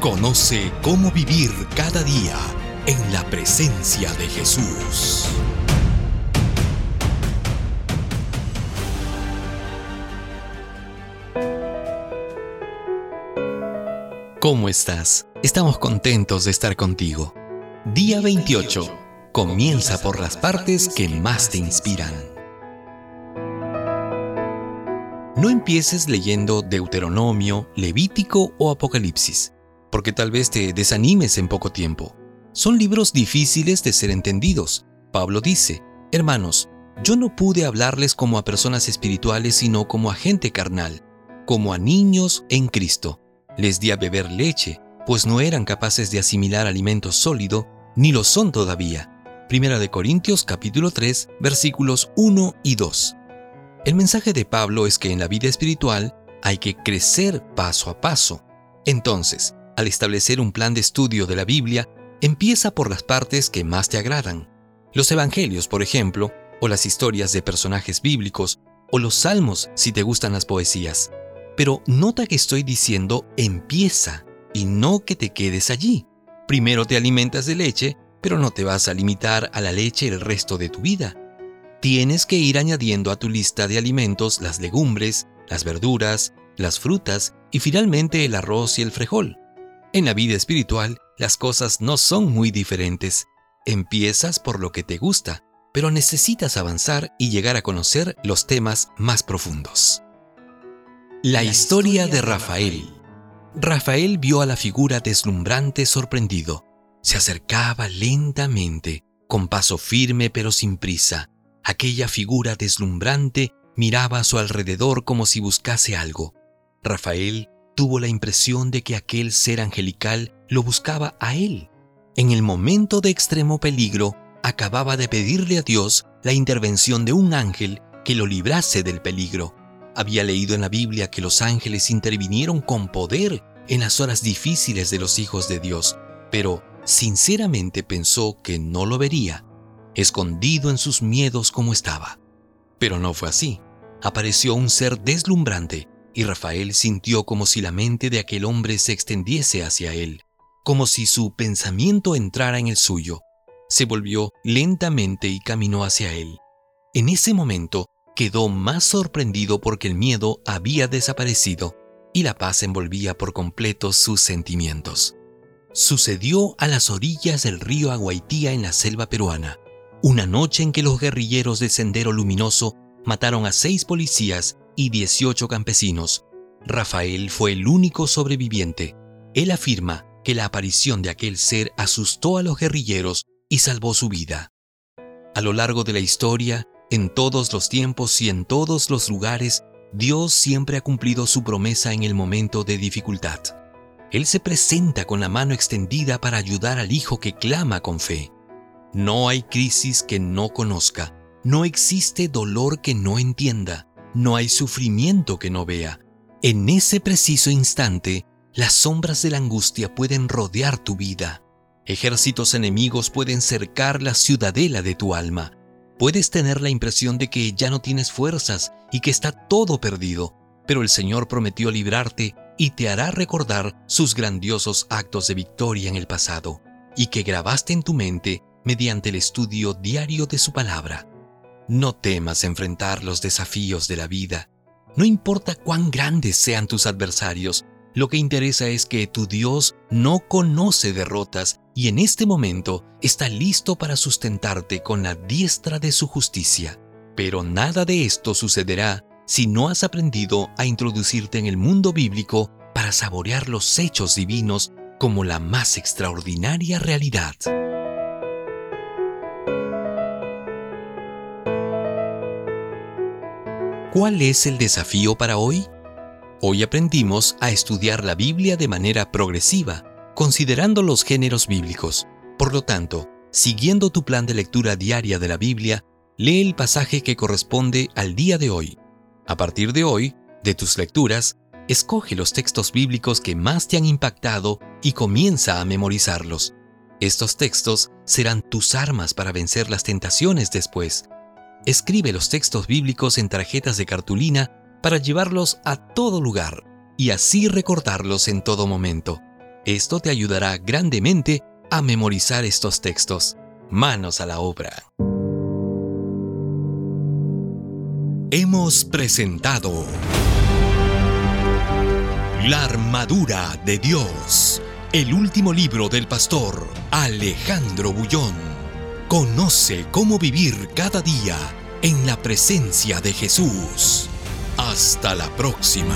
Conoce cómo vivir cada día en la presencia de Jesús. ¿Cómo estás? Estamos contentos de estar contigo. Día 28. Comienza por las partes que más te inspiran. No empieces leyendo Deuteronomio, Levítico o Apocalipsis porque tal vez te desanimes en poco tiempo. Son libros difíciles de ser entendidos. Pablo dice, hermanos, yo no pude hablarles como a personas espirituales, sino como a gente carnal, como a niños en Cristo. Les di a beber leche, pues no eran capaces de asimilar alimento sólido, ni lo son todavía. Primera de Corintios capítulo 3 versículos 1 y 2. El mensaje de Pablo es que en la vida espiritual hay que crecer paso a paso. Entonces, al establecer un plan de estudio de la Biblia, empieza por las partes que más te agradan. Los evangelios, por ejemplo, o las historias de personajes bíblicos, o los salmos si te gustan las poesías. Pero nota que estoy diciendo empieza y no que te quedes allí. Primero te alimentas de leche, pero no te vas a limitar a la leche el resto de tu vida. Tienes que ir añadiendo a tu lista de alimentos las legumbres, las verduras, las frutas y finalmente el arroz y el frijol. En la vida espiritual, las cosas no son muy diferentes. Empiezas por lo que te gusta, pero necesitas avanzar y llegar a conocer los temas más profundos. La historia de Rafael. Rafael vio a la figura deslumbrante sorprendido. Se acercaba lentamente, con paso firme pero sin prisa. Aquella figura deslumbrante miraba a su alrededor como si buscase algo. Rafael tuvo la impresión de que aquel ser angelical lo buscaba a él. En el momento de extremo peligro, acababa de pedirle a Dios la intervención de un ángel que lo librase del peligro. Había leído en la Biblia que los ángeles intervinieron con poder en las horas difíciles de los hijos de Dios, pero sinceramente pensó que no lo vería, escondido en sus miedos como estaba. Pero no fue así. Apareció un ser deslumbrante y Rafael sintió como si la mente de aquel hombre se extendiese hacia él, como si su pensamiento entrara en el suyo. Se volvió lentamente y caminó hacia él. En ese momento quedó más sorprendido porque el miedo había desaparecido y la paz envolvía por completo sus sentimientos. Sucedió a las orillas del río Aguaitía en la selva peruana, una noche en que los guerrilleros del Sendero Luminoso mataron a seis policías y 18 campesinos. Rafael fue el único sobreviviente. Él afirma que la aparición de aquel ser asustó a los guerrilleros y salvó su vida. A lo largo de la historia, en todos los tiempos y en todos los lugares, Dios siempre ha cumplido su promesa en el momento de dificultad. Él se presenta con la mano extendida para ayudar al hijo que clama con fe. No hay crisis que no conozca, no existe dolor que no entienda, no hay sufrimiento que no vea. En ese preciso instante, las sombras de la angustia pueden rodear tu vida. Ejércitos enemigos pueden cercar la ciudadela de tu alma. Puedes tener la impresión de que ya no tienes fuerzas y que está todo perdido, pero el Señor prometió librarte y te hará recordar sus grandiosos actos de victoria en el pasado, y que grabaste en tu mente mediante el estudio diario de su palabra. No temas enfrentar los desafíos de la vida. No importa cuán grandes sean tus adversarios, lo que interesa es que tu Dios no conoce derrotas y en este momento está listo para sustentarte con la diestra de su justicia. Pero nada de esto sucederá si no has aprendido a introducirte en el mundo bíblico para saborear los hechos divinos como la más extraordinaria realidad. ¿Cuál es el desafío para hoy? Hoy aprendimos a estudiar la Biblia de manera progresiva, considerando los géneros bíblicos. Por lo tanto, siguiendo tu plan de lectura diaria de la Biblia, lee el pasaje que corresponde al día de hoy. A partir de hoy, de tus lecturas, escoge los textos bíblicos que más te han impactado y comienza a memorizarlos. Estos textos serán tus armas para vencer las tentaciones después. Escribe los textos bíblicos en tarjetas de cartulina para llevarlos a todo lugar y así recordarlos en todo momento. Esto te ayudará grandemente a memorizar estos textos. Manos a la obra. Hemos presentado La armadura de Dios, el último libro del pastor Alejandro Bullón. Conoce cómo vivir cada día en la presencia de Jesús. Hasta la próxima.